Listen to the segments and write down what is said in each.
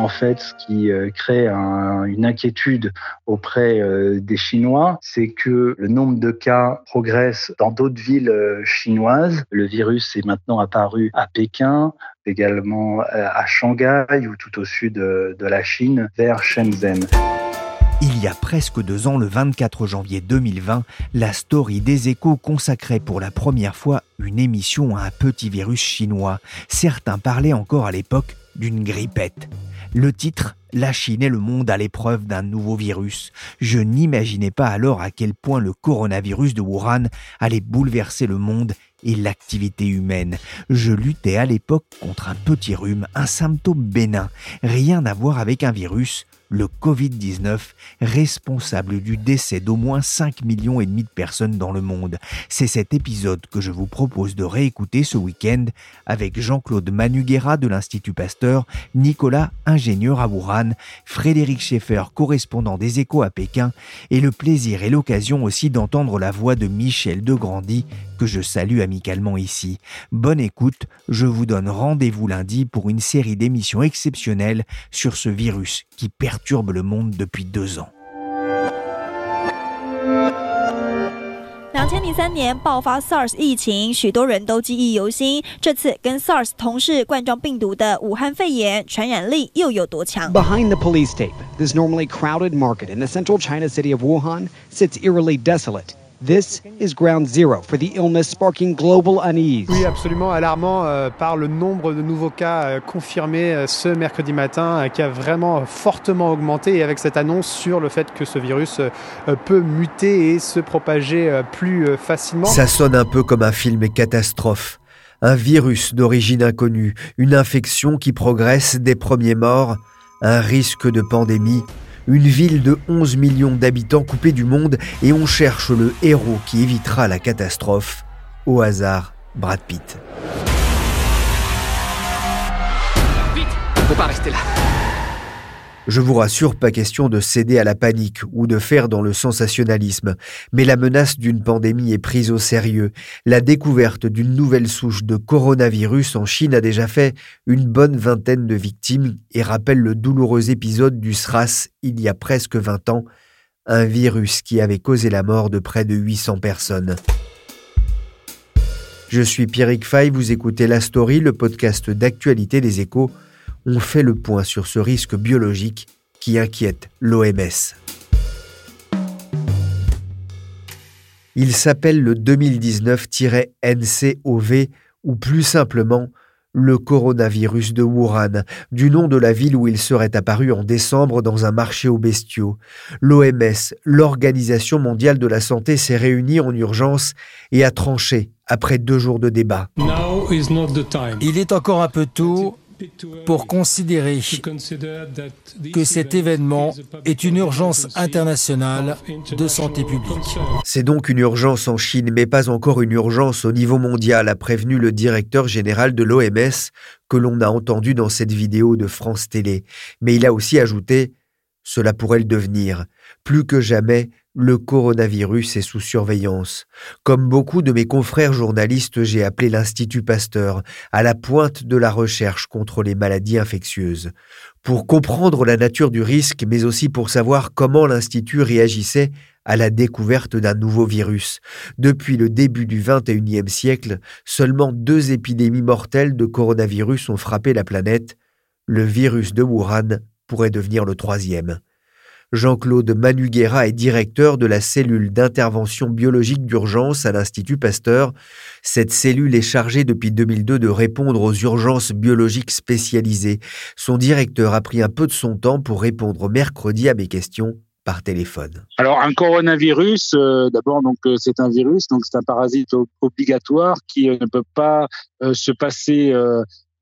En fait, ce qui euh, crée une inquiétude auprès euh, des Chinois, c'est que le nombre de cas progresse dans d'autres villes euh, chinoises. Le virus est maintenant apparu à Pékin, également à Shanghai ou tout au sud de la Chine, vers Shenzhen. Il y a presque deux ans, le 24 janvier 2020, la story des échos consacrait pour la première fois une émission à un petit virus chinois. Certains parlaient encore à l'époque d'une grippette. Le titre La Chine et le monde à l'épreuve d'un nouveau virus. Je n'imaginais pas alors à quel point le coronavirus de Wuhan allait bouleverser le monde et l'activité humaine. Je luttais à l'époque contre un petit rhume, un symptôme bénin, rien à voir avec un virus, le Covid-19, responsable du décès d'au moins 5 millions et demi de personnes dans le monde. C'est cet épisode que je vous propose de réécouter ce week-end avec Jean-Claude Manuguera de l'Institut Pasteur, Nicolas, ingénieur à Wuhan, Frédéric Schaeffer, correspondant des échos à Pékin, et le plaisir et l'occasion aussi d'entendre la voix de Michel Degrandi, que je salue amicalement ici. Bonne écoute, je vous donne rendez-vous lundi pour une série d'émissions exceptionnelles sur ce virus qui perturbe le monde depuis deux ans. 两千零三年爆发 SARS 疫情，许多人都记忆犹新。这次跟 SARS 同是冠状病毒的武汉肺炎，传染力又有多强？Behind the police tape, this normally crowded market in the central China city of Wuhan sits eerily desolate. This is ground zero for the illness sparking global unease. Oui, absolument alarmant euh, par le nombre de nouveaux cas euh, confirmés euh, ce mercredi matin qui a vraiment fortement augmenté et avec cette annonce sur le fait que ce virus peut muter et se propager plus facilement. Ça sonne un peu comme un film catastrophe. Un virus d'origine inconnue, une infection qui progresse des premiers morts, un risque de pandémie une ville de 11 millions d'habitants coupée du monde et on cherche le héros qui évitera la catastrophe. Au hasard, Brad Pitt. Vite, faut pas rester là. Je vous rassure, pas question de céder à la panique ou de faire dans le sensationnalisme, mais la menace d'une pandémie est prise au sérieux. La découverte d'une nouvelle souche de coronavirus en Chine a déjà fait une bonne vingtaine de victimes et rappelle le douloureux épisode du SRAS il y a presque 20 ans, un virus qui avait causé la mort de près de 800 personnes. Je suis Pierrick Fay, vous écoutez La Story, le podcast d'actualité des échos on fait le point sur ce risque biologique qui inquiète l'OMS. Il s'appelle le 2019-NCOV ou plus simplement le coronavirus de Wuhan, du nom de la ville où il serait apparu en décembre dans un marché aux bestiaux. L'OMS, l'Organisation mondiale de la santé, s'est réunie en urgence et a tranché après deux jours de débat. Il est encore un peu tôt pour considérer que cet événement est une urgence internationale de santé publique. C'est donc une urgence en Chine, mais pas encore une urgence au niveau mondial, a prévenu le directeur général de l'OMS que l'on a entendu dans cette vidéo de France Télé. Mais il a aussi ajouté Cela pourrait le devenir. Plus que jamais, le coronavirus est sous surveillance. Comme beaucoup de mes confrères journalistes, j'ai appelé l'Institut Pasteur à la pointe de la recherche contre les maladies infectieuses. Pour comprendre la nature du risque, mais aussi pour savoir comment l'Institut réagissait à la découverte d'un nouveau virus. Depuis le début du XXIe siècle, seulement deux épidémies mortelles de coronavirus ont frappé la planète. Le virus de Wuhan pourrait devenir le troisième. Jean-Claude Manuguera est directeur de la cellule d'intervention biologique d'urgence à l'Institut Pasteur. Cette cellule est chargée depuis 2002 de répondre aux urgences biologiques spécialisées. Son directeur a pris un peu de son temps pour répondre mercredi à mes questions par téléphone. Alors un coronavirus, d'abord donc c'est un virus, donc c'est un parasite obligatoire qui ne peut pas se passer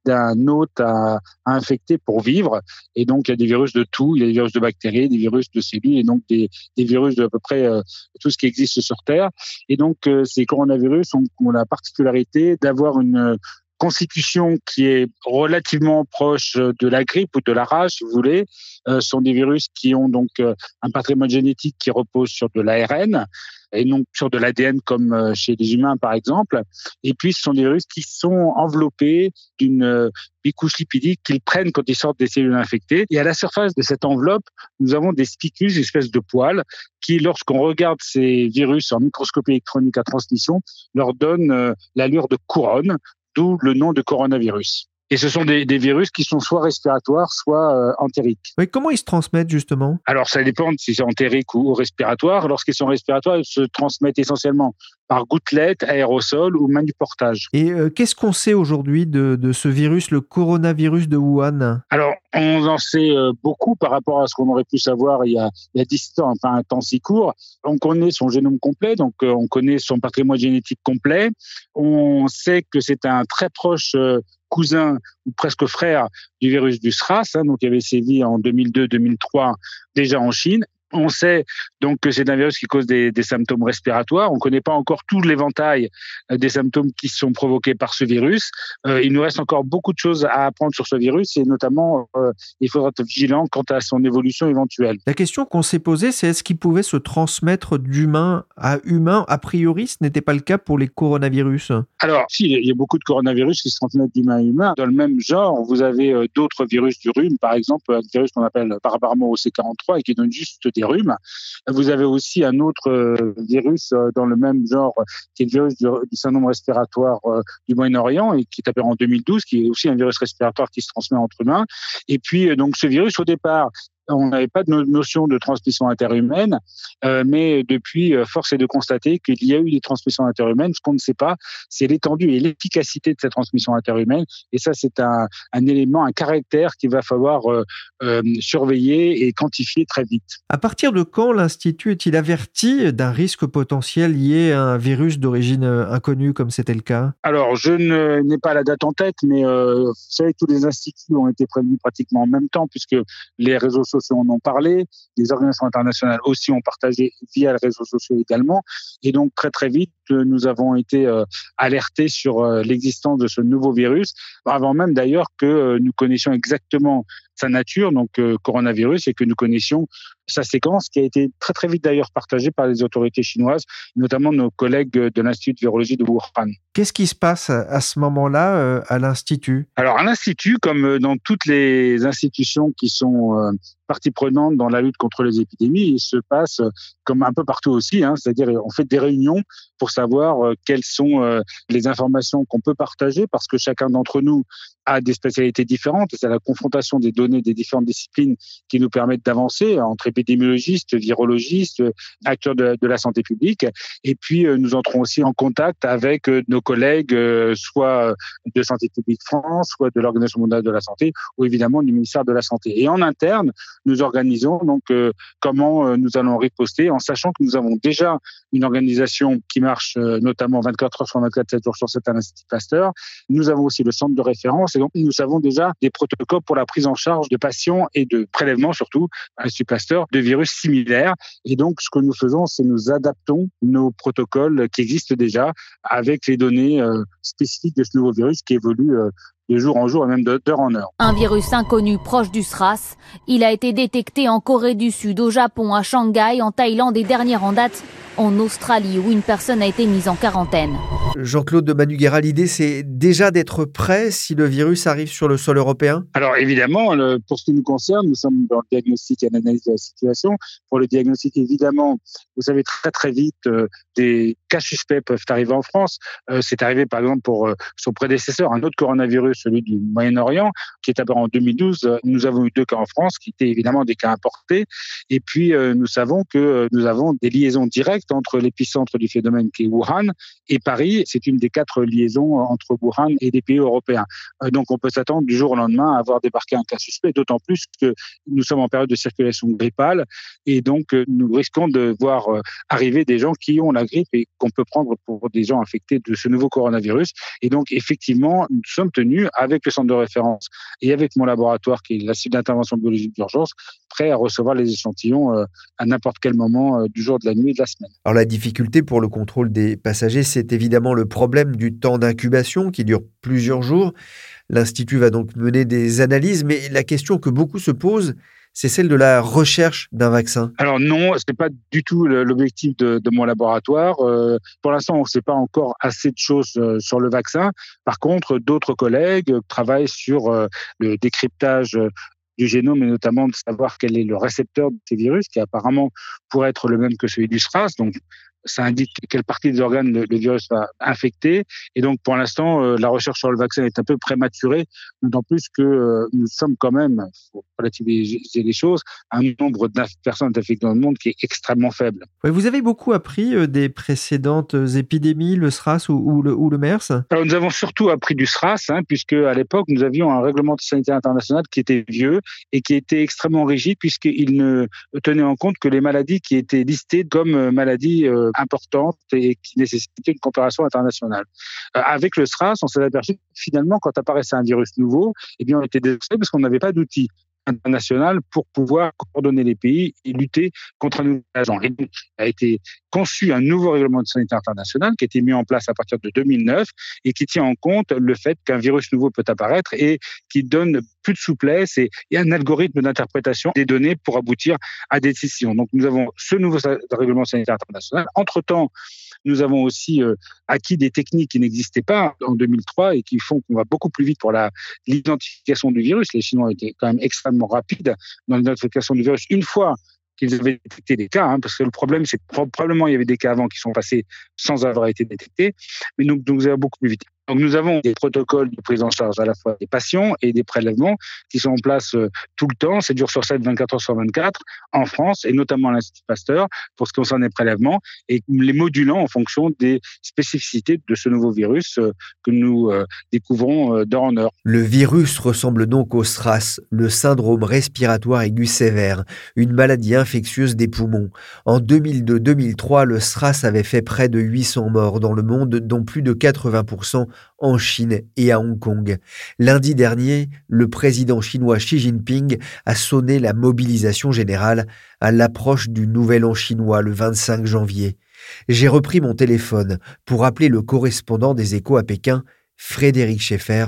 d'un hôte à, infecter pour vivre. Et donc, il y a des virus de tout. Il y a des virus de bactéries, des virus de cellules et donc des, virus de à peu près euh, tout ce qui existe sur Terre. Et donc, euh, ces coronavirus ont, ont la particularité d'avoir une constitution qui est relativement proche de la grippe ou de la rage, si vous voulez, euh, sont des virus qui ont donc euh, un patrimoine génétique qui repose sur de l'ARN et non sur de l'ADN comme euh, chez les humains par exemple. Et puis ce sont des virus qui sont enveloppés d'une bicouche lipidique qu'ils prennent quand ils sortent des cellules infectées. Et à la surface de cette enveloppe, nous avons des spicules, une espèce de poils, qui, lorsqu'on regarde ces virus en microscopie électronique à transmission, leur donnent l'allure de couronne d'où le nom de coronavirus. Et ce sont des, virus qui sont soit respiratoires, soit euh, entériques. Mais comment ils se transmettent justement? Alors ça dépend si c'est entérique ou, respiratoire. Lorsqu'ils sont respiratoires, ils se transmettent essentiellement par gouttelettes, aérosols ou portage. Et euh, qu'est-ce qu'on sait aujourd'hui de, ce virus, le coronavirus de Wuhan? Alors on en sait euh, beaucoup par rapport à ce qu'on aurait pu savoir il y a, il y a 10 ans, enfin un temps si court. On connaît son génome complet, donc on connaît son patrimoine génétique complet. On sait que c'est un très proche cousin ou presque frère du virus du SRAS, hein, donc il avait sévi en 2002-2003 déjà en Chine, on sait donc que c'est un virus qui cause des, symptômes respiratoires. On ne connaît pas encore tout l'éventail euh, des symptômes qui sont provoqués par ce virus. Euh, il nous reste encore beaucoup de choses à apprendre sur ce virus et notamment, euh, il faudra être vigilant quant à son évolution éventuelle. La question qu'on s'est posée, c'est est-ce qu'il pouvait se transmettre d'humain à humain? A priori, ce n'était pas le cas pour les coronavirus. Alors, si, il y a beaucoup de coronavirus qui se transmettent d'humain à humain. Dans le même genre, vous avez d'autres virus du rhume, par exemple, un virus qu'on appelle apparemment OC43 et qui donne juste rhumes. Vous avez aussi un autre euh, virus euh, dans le même genre, qui est le virus du, syndrome respiratoire euh, du Moyen-Orient et qui est apparu en 2012, qui est aussi un virus respiratoire qui se transmet entre humains. Et puis, donc, ce virus, au départ, on n'avait pas de notion de transmission interhumaine, euh, mais depuis, euh, force est de constater qu'il y a eu des transmissions interhumaines. Ce qu'on ne sait pas, c'est l'étendue et l'efficacité de cette transmission interhumaine. Et ça, c'est un, élément, un caractère qu'il va falloir euh, surveiller et quantifier très vite. À partir de quand l'Institut est-il averti d'un risque potentiel lié à un virus d'origine inconnue, comme c'était le cas? Alors, je n'ai pas la date en tête, mais vous savez, tous les instituts ont été prévenus pratiquement en même temps, puisque les réseaux sociaux en ont parlé, les organisations internationales aussi ont partagé via les réseaux sociaux également. Et donc très très vite, nous avons été euh, alertés sur euh, l'existence de ce nouveau virus, avant même d'ailleurs que euh, nous connaissions exactement sa nature, donc coronavirus, et que nous connaissions sa séquence, qui a été très très vite d'ailleurs partagée par les autorités chinoises, notamment nos collègues de l'Institut de virologie de Wuhan. Qu'est-ce qui se passe à ce moment-là à l'Institut? Alors à l'Institut, comme dans toutes les institutions qui sont partie prenante dans la lutte contre les épidémies, il se passe comme un peu partout aussi, hein, c'est-à-dire on fait des réunions pour savoir euh, quelles sont euh, les informations qu'on peut partager parce que chacun d'entre nous a des spécialités différentes. C'est la confrontation des données des différentes disciplines qui nous permettent d'avancer entre épidémiologistes, virologistes, acteurs de, de, la santé publique. Et puis, euh, nous entrons aussi en contact avec nos collègues, soit de Santé publique France, soit de l'Organisation mondiale de la santé, ou évidemment du ministère de la Santé. Et en interne, nous organisons donc comment nous allons riposter en sachant que nous avons déjà une organisation qui marche euh, notamment 24 heures sur 24, 7 jours sur 7 à l'Institut Pasteur. Nous avons aussi le centre de référence nous avons déjà des protocoles pour la prise en charge de patients et de prélèvements surtout à l'Institut Pasteur de virus similaires. Et donc ce que nous faisons, c'est nous adaptons nos protocoles qui existent déjà avec les données euh, spécifiques de ce nouveau virus qui évolue euh, de jour en jour et même d'heure en heure. Un virus inconnu proche du SRAS. Il a été détecté en Corée du Sud, au Japon, à Shanghai, en Thaïlande et dernière en date en Australie où une personne a été mise en quarantaine. Jean-Claude de Manuguera, l'idée c'est déjà d'être prêt si le virus arrive sur le sol européen? Alors évidemment, pour ce qui nous concerne, nous sommes dans le diagnostic et l'analyse de la situation. Pour le diagnostic, évidemment, vous savez très très vite, euh, des cas suspects peuvent arriver en France. Euh, c'est arrivé par exemple pour euh, son prédécesseur, un autre coronavirus celui du Moyen-Orient, qui est apparu en 2012. Nous avons eu deux cas en France, qui étaient évidemment des cas importés. Et puis, nous savons que nous avons des liaisons directes entre l'épicentre du phénomène qui est Wuhan et Paris. C'est une des quatre liaisons entre Wuhan et des pays européens. Donc, on peut s'attendre du jour au lendemain à avoir débarqué un cas suspect, d'autant plus que nous sommes en période de circulation grippale et donc nous risquons de voir arriver des gens qui ont la grippe et qu'on peut prendre pour des gens infectés de ce nouveau coronavirus. Et donc, effectivement, nous sommes tenus, avec le centre de référence et avec mon laboratoire, qui est la suite d'intervention biologique d'urgence, prêts à recevoir les échantillons euh, à n'importe quel moment euh, du jour, de la nuit de la semaine. Alors, la difficulté pour le contrôle des passagers, c'est évidemment le problème du temps d'incubation qui dure plusieurs jours. L'Institut va donc mener des analyses, mais la question que beaucoup se posent, c'est celle de la recherche d'un vaccin Alors non, ce n'est pas du tout l'objectif de, mon laboratoire. Euh, pour l'instant, on ne sait pas encore assez de choses euh, sur le vaccin. Par contre, d'autres collègues travaillent sur euh, le décryptage du génome et notamment de savoir quel est le récepteur de ces virus qui apparemment pourrait être le même que celui du SRAS. Ça indique quelle partie des organes le, virus va infecter. Et donc, pour l'instant, euh, la recherche sur le vaccin est un peu prématurée, d'autant plus que euh, nous sommes quand même, pour relativiser les choses, un nombre de personnes infectées dans le monde qui est extrêmement faible. vous avez beaucoup appris euh, des précédentes épidémies, le SRAS ou, le, ou le, MERS? Alors, nous avons surtout appris du SRAS, hein, puisque à l'époque, nous avions un règlement sanitaire international qui était vieux et qui était extrêmement rigide, puisqu'il ne tenait en compte que les maladies qui étaient listées comme maladies importante et qui nécessitait une coopération internationale. Euh, avec le SRAS, on s'est aperçu que finalement, quand apparaissait un virus nouveau, eh bien, on était désolé parce qu'on n'avait pas d'outils international pour pouvoir coordonner les pays et lutter contre un nouvel agent. Et a été conçu un nouveau règlement de santé international qui a été mis en place à partir de 2009 et qui tient en compte le fait qu'un virus nouveau peut apparaître et qui donne plus de souplesse et, un algorithme d'interprétation des données pour aboutir à des décisions. Donc, nous avons ce nouveau règlement sanitaire international. Entre-temps, nous avons aussi euh, acquis des techniques qui n'existaient pas en 2003 et qui font qu'on va beaucoup plus vite pour l'identification du virus. Les Chinois étaient quand même extrêmement rapides dans l'identification du virus. Une fois qu'ils avaient détecté des cas, hein, parce que le problème, c'est que probablement il y avait des cas avant qui sont passés sans avoir été détectés, mais nous, nous avons beaucoup plus vite. Donc nous avons des protocoles de prise en charge à la fois des patients et des prélèvements qui sont en place euh, tout le temps, 7 jours sur 7, 24 heures sur 24, en France et notamment à l'Institut Pasteur pour ce qui concerne les prélèvements et les modulant en fonction des spécificités de ce nouveau virus euh, que nous euh, découvrons d'heure en heure. Le virus ressemble donc au SRAS, le syndrome respiratoire aigu sévère, une maladie infectieuse des poumons. En 2002-2003, le SRAS avait fait près de 800 morts dans le monde, dont plus de 80% en Chine et à Hong Kong. Lundi dernier, le président chinois Xi Jinping a sonné la mobilisation générale à l'approche du Nouvel An chinois le 25 janvier. J'ai repris mon téléphone pour appeler le correspondant des échos à Pékin, Frédéric Schaeffer,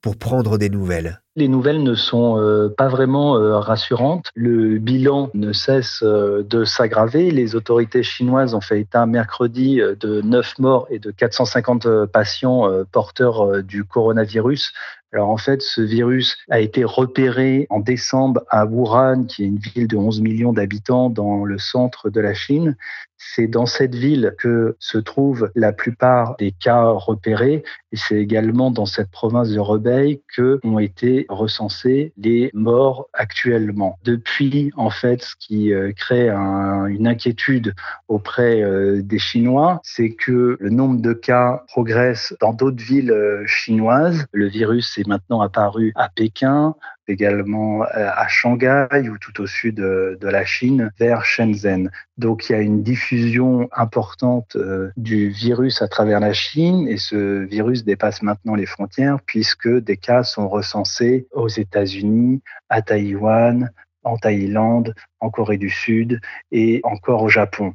pour prendre des nouvelles. Les nouvelles ne sont euh, pas vraiment euh, rassurantes. Le bilan ne cesse euh, de s'aggraver. Les autorités chinoises ont fait état mercredi de 9 morts et de 450 patients porteurs du coronavirus. Alors en fait, ce virus a été repéré en décembre à Wuhan, qui est une ville de 11 millions d'habitants dans le centre de la Chine. C'est dans cette ville que se trouvent la plupart des cas repérés et c'est également dans cette province de Rebei que ont été recensés les morts actuellement. Depuis, en fait, ce qui euh, crée une inquiétude auprès euh, des Chinois, c'est que le nombre de cas progresse dans d'autres villes euh, chinoises. Le virus est maintenant apparu à Pékin, également euh, à Shanghai ou tout au sud de, la Chine vers Shenzhen. Donc il y a une diffusion importante euh, du virus à travers la Chine et ce virus dépasse maintenant les frontières puisque des cas sont recensés aux États-Unis, à Taïwan, en Thaïlande, en Corée du Sud et encore au Japon.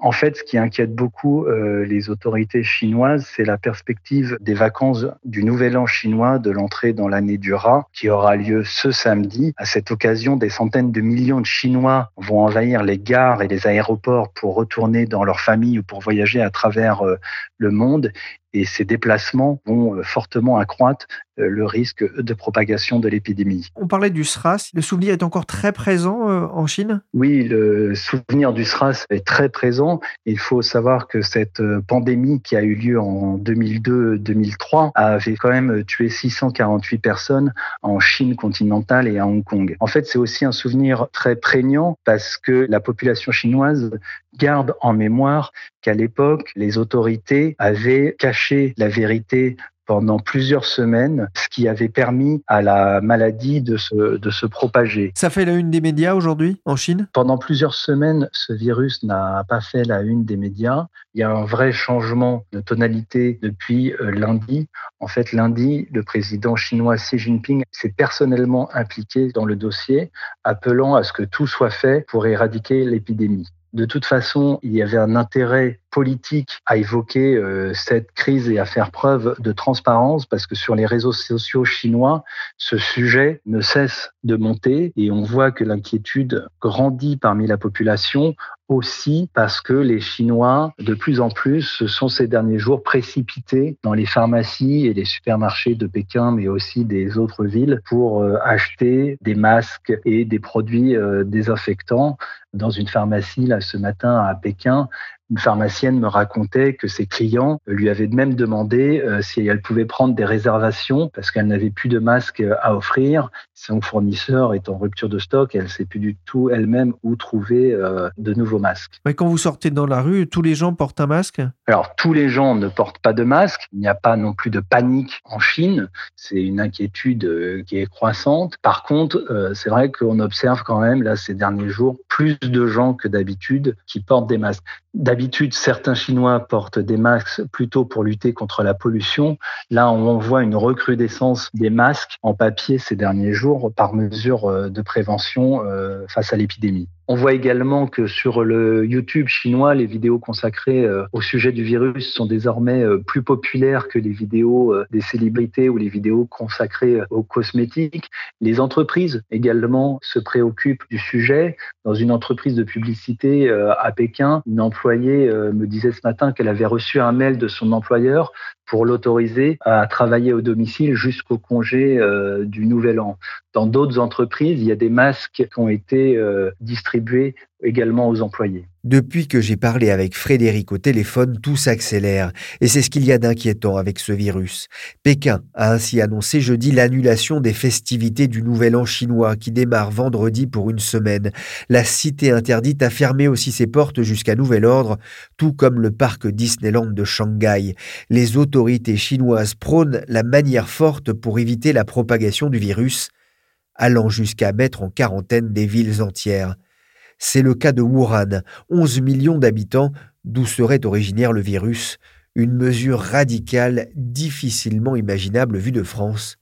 En fait, ce qui inquiète beaucoup euh, les autorités chinoises, c'est la perspective des vacances du Nouvel An chinois de l'entrée dans l'année du rat, qui aura lieu ce samedi. À cette occasion, des centaines de millions de Chinois vont envahir les gares et les aéroports pour retourner dans leur famille ou pour voyager à travers euh, le monde. Et ces déplacements vont euh, fortement accroître euh, le risque de propagation de l'épidémie. On parlait du SRAS. Le souvenir est encore très présent euh, en Chine? Oui, le souvenir du SRAS est très présent. Il faut savoir que cette pandémie qui a eu lieu en 2002-2003 avait quand même tué 648 personnes en Chine continentale et à Hong Kong. En fait, c'est aussi un souvenir très prégnant parce que la population chinoise garde en mémoire qu'à l'époque, les autorités avaient caché la vérité pendant plusieurs semaines, ce qui avait permis à la maladie de se, de se propager. Ça fait la une des médias aujourd'hui en Chine? Pendant plusieurs semaines, ce virus n'a pas fait la une des médias. Il y a un vrai changement de tonalité depuis euh, lundi. En fait, lundi, le président chinois Xi Jinping s'est personnellement impliqué dans le dossier, appelant à ce que tout soit fait pour éradiquer l'épidémie. De toute façon, il y avait un intérêt politique à évoquer euh, cette crise et à faire preuve de transparence parce que sur les réseaux sociaux chinois, ce sujet ne cesse de monter et on voit que l'inquiétude grandit parmi la population aussi parce que les Chinois, de plus en plus, se sont ces derniers jours précipités dans les pharmacies et les supermarchés de Pékin, mais aussi des autres villes, pour euh, acheter des masques et des produits euh, désinfectants. Dans une pharmacie, là, ce matin à Pékin, une pharmacienne me racontait que ses clients lui avaient même demandé euh, si elle pouvait prendre des réservations parce qu'elle n'avait plus de masques à offrir. Son fournisseur est en rupture de stock, elle ne sait plus du tout elle-même où trouver euh, de nouveaux masques. Mais quand vous sortez dans la rue, tous les gens portent un masque? Alors, tous les gens ne portent pas de masque. Il n'y a pas non plus de panique en Chine. C'est une inquiétude euh, qui est croissante. Par contre, c'est vrai qu'on observe quand même, là, ces derniers jours, plus de gens que d'habitude qui portent des masques. D'habitude, certains Chinois portent des masques plutôt pour lutter contre la pollution. Là, on voit une recrudescence des masques en papier ces derniers jours par mesure euh, de prévention euh, face à l'épidémie. On voit également que sur le YouTube chinois, les vidéos consacrées euh, au sujet du virus sont désormais euh, plus populaires que les vidéos euh, des célébrités ou les vidéos consacrées aux cosmétiques. Les entreprises également se préoccupent du sujet. Dans une entreprise de publicité à Pékin, une employée me disait ce matin qu'elle avait reçu un mail de son employeur pour l'autoriser à travailler au domicile jusqu'au congé du Nouvel An. Dans d'autres entreprises, il y a des masques qui ont été distribués également aux employés. Depuis que j'ai parlé avec Frédéric au téléphone, tout s'accélère. Et c'est ce qu'il y a d'inquiétant avec ce virus. Pékin a ainsi annoncé jeudi l'annulation des festivités du Nouvel An chinois qui démarre vendredi pour une semaine. La cité interdite a fermé aussi ses portes jusqu'à nouvel ordre, tout comme le parc Disneyland de Shanghai. Les autorités chinoises prônent la manière forte pour éviter la propagation du virus, allant jusqu'à mettre en quarantaine des villes entières. C'est le cas de Wuhan, 11 millions d'habitants, d'où serait originaire le virus, une mesure radicale difficilement imaginable vue de France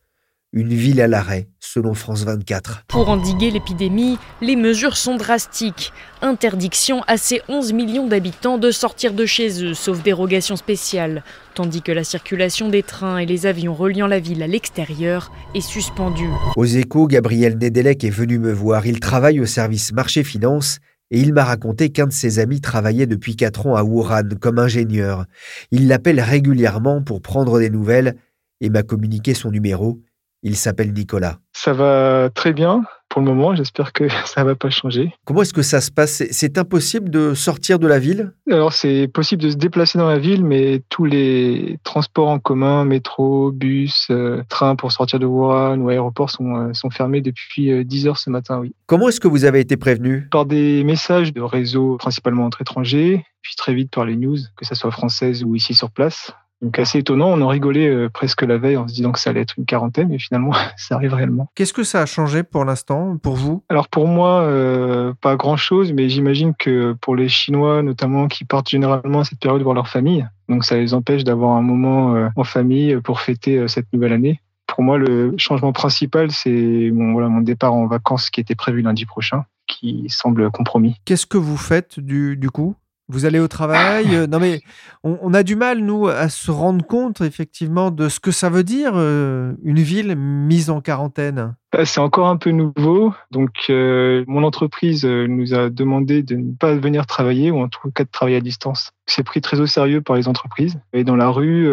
une ville à l'arrêt, selon France 24. Pour endiguer l'épidémie, les mesures sont drastiques. Interdiction à ces 11 millions d'habitants de sortir de chez eux, sauf dérogation spéciale, tandis que la circulation des trains et les avions reliant la ville à l'extérieur est suspendue. Aux échos, Gabriel Nedelec est venu me voir. Il travaille au service marché-finance et il m'a raconté qu'un de ses amis travaillait depuis 4 ans à Wuhan comme ingénieur. Il l'appelle régulièrement pour prendre des nouvelles et m'a communiqué son numéro. Il s'appelle Nicolas. Ça va très bien pour le moment. J'espère que ça ne va pas changer. Comment est-ce que ça se passe? C'est impossible de sortir de la ville? Alors, c'est possible de se déplacer dans la ville, mais tous les transports en commun, métro, bus, euh, train pour sortir de Wuhan ou aéroport sont, euh, sont fermés depuis 10 euh, heures ce matin, oui. Comment est-ce que vous avez été prévenu? Par des messages de réseaux principalement entre étrangers, puis très vite par les news, que ce soit françaises ou ici sur place. Donc assez étonnant, on en rigolait euh, presque la veille en se disant que ça allait être une quarantaine, mais finalement ça arrive réellement. Qu'est-ce que ça a changé pour l'instant, pour vous? Alors pour moi, euh, pas grand-chose, mais j'imagine que pour les Chinois notamment qui partent généralement à cette période voir leur famille, donc ça les empêche d'avoir un moment euh, en famille pour fêter cette nouvelle année. Pour moi, le changement principal, c'est mon, voilà, mon départ en vacances qui était prévu lundi prochain, qui semble compromis. Qu'est-ce que vous faites du, du coup? Vous allez au travail euh, Non, mais on, a du mal, nous, à se rendre compte, effectivement, de ce que ça veut dire, euh, une ville mise en quarantaine. Bah, c'est encore un peu nouveau. Donc, euh, mon entreprise nous a demandé de ne pas venir travailler, ou en tout cas de travailler à distance. C'est pris très au sérieux par les entreprises. Et dans la rue,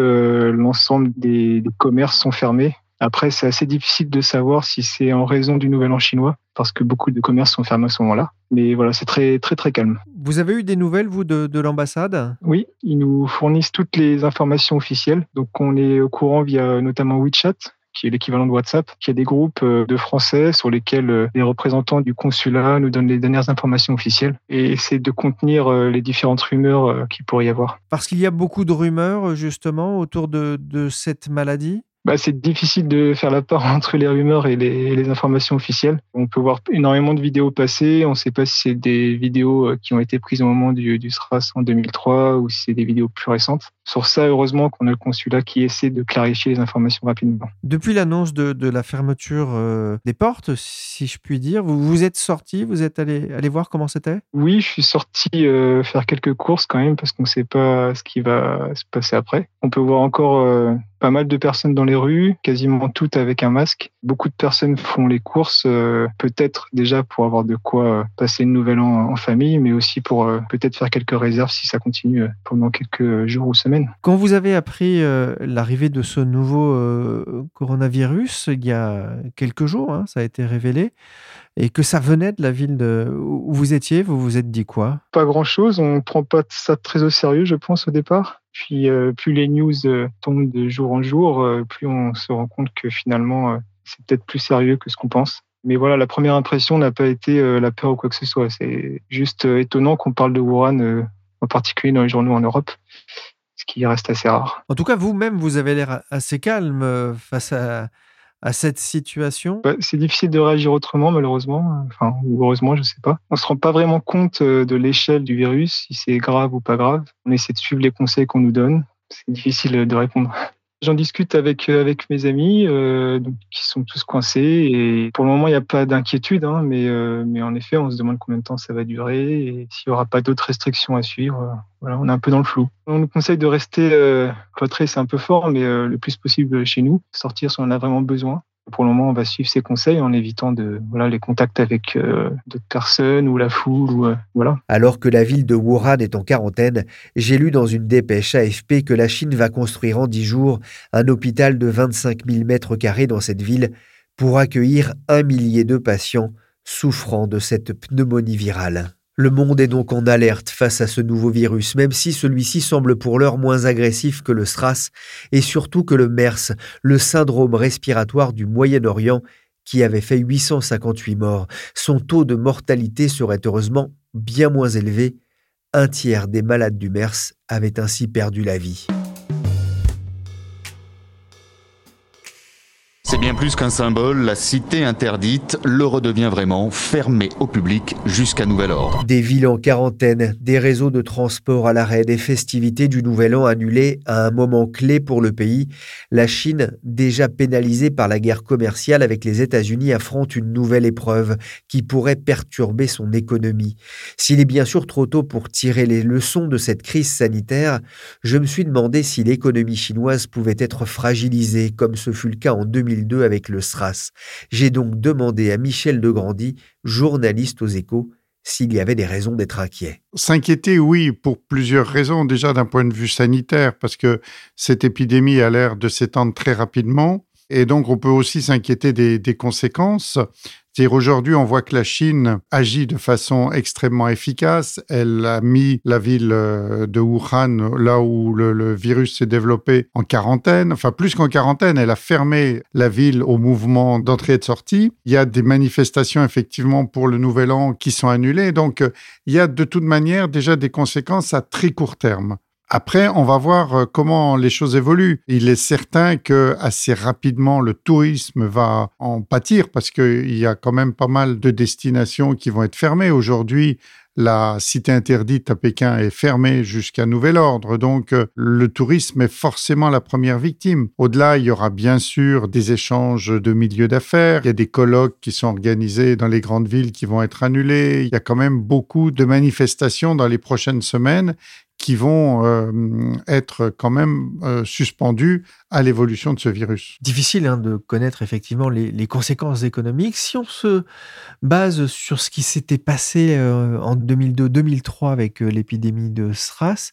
l'ensemble des, des commerces sont fermés. Après, c'est assez difficile de savoir si c'est en raison du Nouvel An chinois, parce que beaucoup de commerces sont fermés à ce moment-là. Mais voilà, c'est très, très, très calme. Vous avez eu des nouvelles, vous, de, l'ambassade? Oui, ils nous fournissent toutes les informations officielles. Donc, on est au courant via notamment WeChat, qui est l'équivalent de WhatsApp, qui a des groupes euh, de Français sur lesquels euh, les représentants du consulat nous donnent les dernières informations officielles et essaient de contenir euh, les différentes rumeurs qu'il pourrait y avoir. Parce qu'il y a beaucoup de rumeurs justement autour de cette maladie? Bah, c'est difficile de faire la part entre les rumeurs et les, informations officielles. On peut voir énormément de vidéos passer. On ne sait pas si c'est des vidéos euh, qui ont été prises au moment du, du SRAS en 2003 ou si c'est des vidéos plus récentes. Sur ça, heureusement qu'on a le consulat qui essaie de clarifier les informations rapidement. Depuis l'annonce de, de, la fermeture euh, des portes, si je puis dire, vous, vous êtes sorti, vous êtes allé, allé voir comment c'était? Oui, je suis sorti euh, faire quelques courses quand même parce qu'on ne sait pas ce qui va se passer après. On peut voir encore pas mal de personnes dans les rues, quasiment toutes avec un masque. Beaucoup de personnes font les courses, euh, peut-être déjà pour avoir de quoi euh, passer une nouvelle an en famille, mais aussi pour euh, peut-être faire quelques réserves si ça continue pendant quelques jours ou semaines. Quand vous avez appris l'arrivée de ce nouveau coronavirus, il y a quelques jours, hein, ça a été révélé, et que ça venait de la ville de... où vous étiez, vous vous êtes dit quoi? Pas grand-chose, on ne prend pas ça très au sérieux, je pense, au départ. Puis euh, plus les news euh, tombent de jour en jour, euh, plus on se rend compte que finalement c'est peut-être plus sérieux que ce qu'on pense. Mais voilà, la première impression n'a pas été la peur ou quoi que ce soit. C'est juste étonnant qu'on parle de Wuhan, en particulier dans les journaux en Europe, ce qui reste assez rare. En tout cas, vous-même, vous avez l'air assez calme face à, à cette situation bah, C'est difficile de réagir autrement, malheureusement. Enfin, ou heureusement, je ne sais pas. On ne se rend pas vraiment compte euh, de l'échelle du virus, si c'est grave ou pas grave. On essaie de suivre les conseils qu'on nous donne. C'est difficile de répondre. J'en discute avec euh, avec mes amis euh, qui sont tous coincés et pour le moment il n'y a pas d'inquiétude, hein, mais euh, mais en effet on se demande combien de temps ça va durer et s'il n'y aura pas d'autres restrictions à suivre. Voilà, on est un peu dans le flou. On nous conseille de rester cloîtré, c'est un peu fort, mais le plus possible chez nous, sortir si on en a vraiment besoin. Pour le moment, on va suivre ces conseils en évitant de, voilà, les contacts avec euh, d'autres personnes ou la foule. Ou, euh, voilà. Alors que la ville de Wuhan est en quarantaine, j'ai lu dans une dépêche AFP que la Chine va construire en 10 jours un hôpital de 25 000 mètres carrés dans cette ville pour accueillir un millier de patients souffrant de cette pneumonie virale. Le monde est donc en alerte face à ce nouveau virus, même si celui-ci semble pour l'heure moins agressif que le SRAS et surtout que le MERS, le syndrome respiratoire du Moyen-Orient, qui avait fait 858 morts. Son taux de mortalité serait heureusement bien moins élevé. Un tiers des malades du MERS avaient ainsi perdu la vie. Plus qu'un symbole, la cité interdite le redevient vraiment, fermée au public jusqu'à nouvel ordre. Des villes en quarantaine, des réseaux de transport à l'arrêt, des festivités du Nouvel An annulées à un moment clé pour le pays, la Chine, déjà pénalisée par la guerre commerciale avec les États-Unis, affronte une nouvelle épreuve qui pourrait perturber son économie. S'il est bien sûr trop tôt pour tirer les leçons de cette crise sanitaire, je me suis demandé si l'économie chinoise pouvait être fragilisée, comme ce fut le cas en 2000 avec le SRAS. J'ai donc demandé à Michel Degrandy, journaliste aux échos, s'il y avait des raisons d'être inquiet. S'inquiéter, oui, pour plusieurs raisons. Déjà d'un point de vue sanitaire, parce que cette épidémie a l'air de s'étendre très rapidement. Et donc, on peut aussi s'inquiéter des, conséquences. C'est-à-dire aujourd'hui, on voit que la Chine agit de façon extrêmement efficace. Elle a mis la ville euh, de Wuhan, là où le, virus s'est développé, en quarantaine. Enfin, plus qu'en quarantaine, elle a fermé la ville au mouvement d'entrée et de sortie. Il y a des manifestations, effectivement, pour le Nouvel An qui sont annulées. Donc, euh, il y a de toute manière déjà des conséquences à très court terme. Après, on va voir euh, comment les choses évoluent. Il est certain que assez rapidement, le tourisme va en pâtir parce qu'il y a quand même pas mal de destinations qui vont être fermées. Aujourd'hui, la cité interdite à Pékin est fermée jusqu'à nouvel ordre. Donc, euh, le tourisme est forcément la première victime. Au-delà, il y aura bien sûr des échanges de milieux d'affaires. Il y a des colloques qui sont organisés dans les grandes villes qui vont être annulés. Il y a quand même beaucoup de manifestations dans les prochaines semaines qui vont euh, être quand même euh, suspendus à l'évolution de ce virus. Difficile hein, de connaître effectivement les, conséquences économiques. Si on se base sur ce qui s'était passé euh, en 2002-2003 avec l'épidémie de SRAS,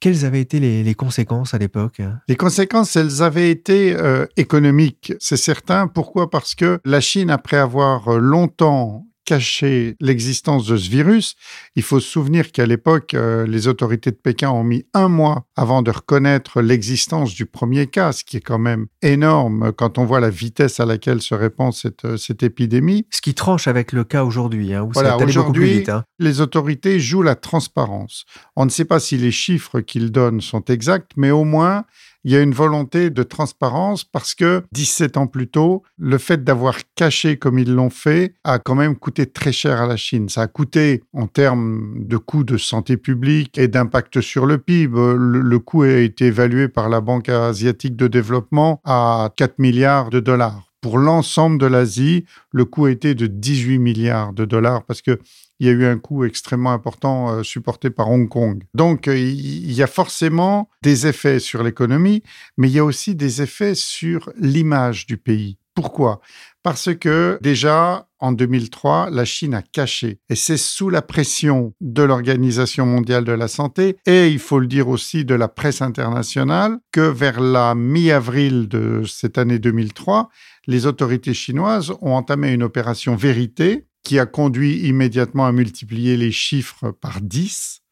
quelles avaient été les, les conséquences à l'époque? Les conséquences, elles avaient été économiques, c'est certain. Pourquoi? Parce que la Chine, après avoir longtemps cacher l'existence de ce virus. Il faut se souvenir qu'à l'époque, euh, les autorités de Pékin ont mis un mois avant de reconnaître l'existence du premier cas, ce qui est quand même énorme quand on voit la vitesse à laquelle se répand cette, euh, cette épidémie. Ce qui tranche avec le cas aujourd'hui, hein, où voilà, aujourd'hui, hein. les autorités jouent la transparence. On ne sait pas si les chiffres qu'ils donnent sont exacts, mais au moins, il y a une volonté de transparence parce que 17 ans plus tôt, le fait d'avoir caché comme ils l'ont fait a quand même coûté très cher à la Chine. Ça a coûté en termes de coûts de santé publique et d'impact sur le PIB. Le, coût a été évalué par la Banque asiatique de développement à 4 milliards de dollars. Pour l'ensemble de l'Asie, le coût a été de 18 milliards de dollars parce que il y a eu un coût extrêmement important euh, supporté par Hong Kong. Donc, euh, il y a forcément des effets sur l'économie, mais il y a aussi des effets sur l'image du pays. Pourquoi? Parce que déjà, en 2003, la Chine a caché. Et c'est sous la pression de l'Organisation mondiale de la santé et, il faut le dire aussi, de la presse internationale, que vers la mi-avril de cette année 2003, les autorités chinoises ont entamé une opération vérité qui a conduit immédiatement à multiplier les chiffres par 10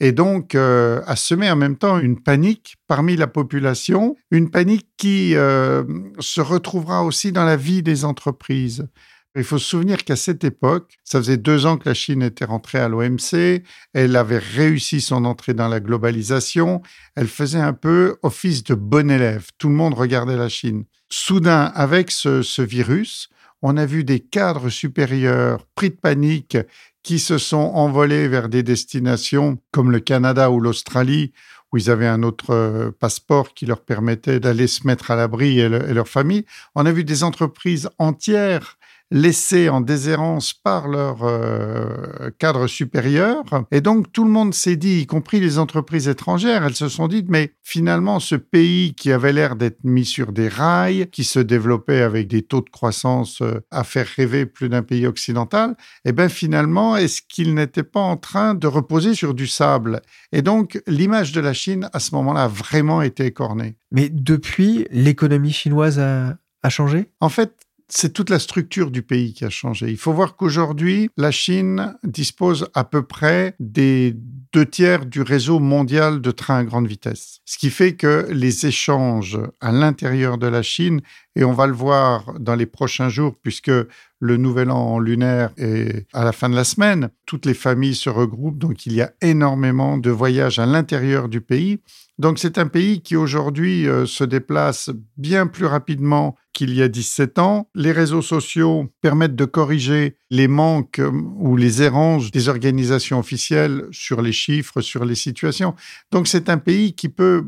et donc euh, à semer en même temps une panique parmi la population, une panique qui euh, se retrouvera aussi dans la vie des entreprises. Il faut se souvenir qu'à cette époque, ça faisait deux ans que la Chine était rentrée à l'OMC, elle avait réussi son entrée dans la globalisation, elle faisait un peu office de bon élève, tout le monde regardait la Chine. Soudain, avec ce virus, on a vu des cadres supérieurs pris de panique qui se sont envolés vers des destinations comme le Canada ou l'Australie, où ils avaient un autre euh, passeport qui leur permettait d'aller se mettre à l'abri et, et, leur famille. On a vu des entreprises entières laissés en déshérence par leur euh, cadre supérieur. Et donc tout le monde s'est dit, y compris les entreprises étrangères, elles se sont dites, mais finalement ce pays qui avait l'air d'être mis sur des rails, qui se développait avec des taux de croissance euh, à faire rêver plus d'un pays occidental, eh bien finalement, est-ce qu'il n'était pas en train de reposer sur du sable? Et donc l'image de la Chine à ce moment-là a vraiment été écornée. Mais depuis, l'économie chinoise a, a changé? En fait, c'est toute la structure du pays qui a changé. Il faut voir qu'aujourd'hui, la Chine dispose à peu près des deux tiers du réseau mondial de trains à grande vitesse. Ce qui fait que les échanges à l'intérieur de la Chine, et on va le voir dans les prochains jours, puisque le nouvel an lunaire est à la fin de la semaine, toutes les familles se regroupent, donc il y a énormément de voyages à l'intérieur du pays. Donc c'est un pays qui aujourd'hui euh, se déplace bien plus rapidement qu'il y a 17 ans. Les réseaux sociaux permettent de corriger les manques euh, ou les errances des organisations officielles sur les chiffres, sur les situations. Donc c'est un pays qui peut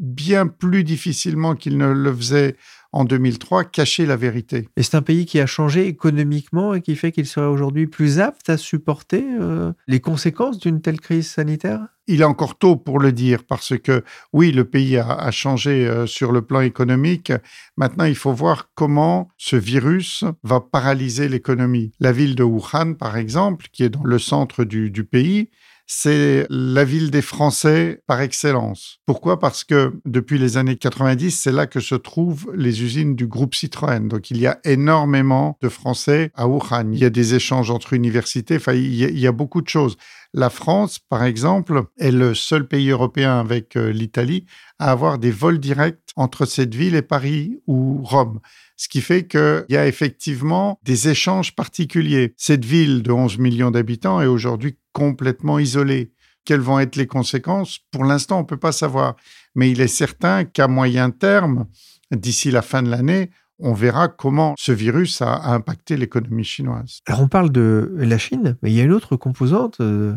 bien plus difficilement qu'il ne le faisait en 2003 cacher la vérité. Et c'est un pays qui a changé économiquement et qui fait qu'il serait aujourd'hui plus apte à supporter euh, les conséquences d'une telle crise sanitaire? Il est encore tôt pour le dire parce que oui, le pays a, changé euh, sur le plan économique. Maintenant, il faut voir comment ce virus va paralyser l'économie. La ville de Wuhan, par exemple, qui est dans le centre du pays, c'est la ville des Français par excellence. Pourquoi? Parce que depuis les années 90, c'est là que se trouvent les usines du groupe Citroën. Donc il y a énormément de Français à Wuhan. Il y a des échanges entre universités, enfin il y a, beaucoup de choses. La France, par exemple, est le seul pays européen avec euh, l'Italie à avoir des vols directs entre cette ville et Paris ou Rome ce qui fait qu'il y a effectivement des échanges particuliers. Cette ville de 11 millions d'habitants est aujourd'hui complètement isolée. Quelles vont être les conséquences? Pour l'instant, on ne peut pas savoir. Mais il est certain qu'à moyen terme, d'ici la fin de l'année, on verra comment ce virus a, impacté l'économie chinoise. Alors on parle de la Chine, mais il y a une autre composante euh,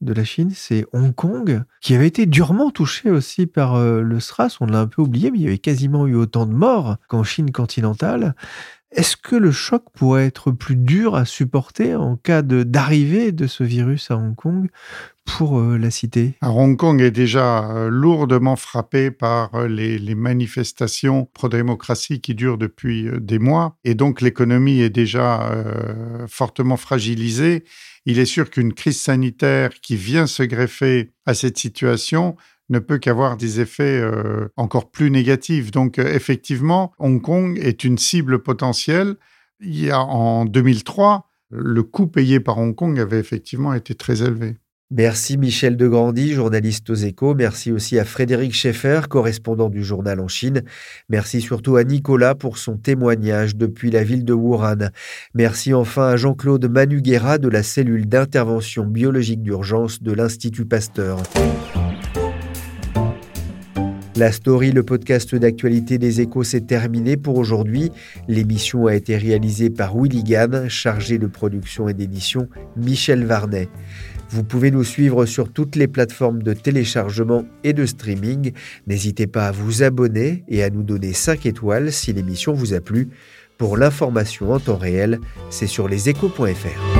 de la Chine, c'est Hong Kong, qui avait été durement touché aussi par euh, le SRAS. On l'a un peu oublié, mais il y avait quasiment eu autant de morts qu'en Chine continentale. Est-ce que le choc pourrait être plus dur à supporter en cas d'arrivée de, ce virus à Hong Kong pour euh, la cité? Hong Kong est déjà euh, lourdement frappé par euh, les, manifestations pro-démocratie qui durent depuis des mois, et donc l'économie est déjà fortement fragilisée. Il est sûr qu'une crise sanitaire qui vient se greffer à cette situation ne peut qu'avoir des effets euh, encore plus négatifs. Donc euh, effectivement, Hong Kong est une cible potentielle. Il y a, en 2003, le coût payé par Hong Kong avait effectivement été très élevé. Merci Michel Degrandi, journaliste aux échos. Merci aussi à Frédéric Schaeffer, correspondant du journal en Chine. Merci surtout à Nicolas pour son témoignage depuis la ville de Wuhan. Merci enfin à Jean-Claude Manuguera de la cellule d'intervention biologique d'urgence de l'Institut Pasteur. La story, le podcast d'actualité des échos, s'est terminé pour aujourd'hui. L'émission a été réalisée par Willy Gann, chargé de production et d'édition Michel Varnet. Vous pouvez nous suivre sur toutes les plateformes de téléchargement et de streaming. N'hésitez pas à vous abonner et à nous donner 5 étoiles si l'émission vous a plu. Pour l'information en temps réel, c'est sur leséchos.fr.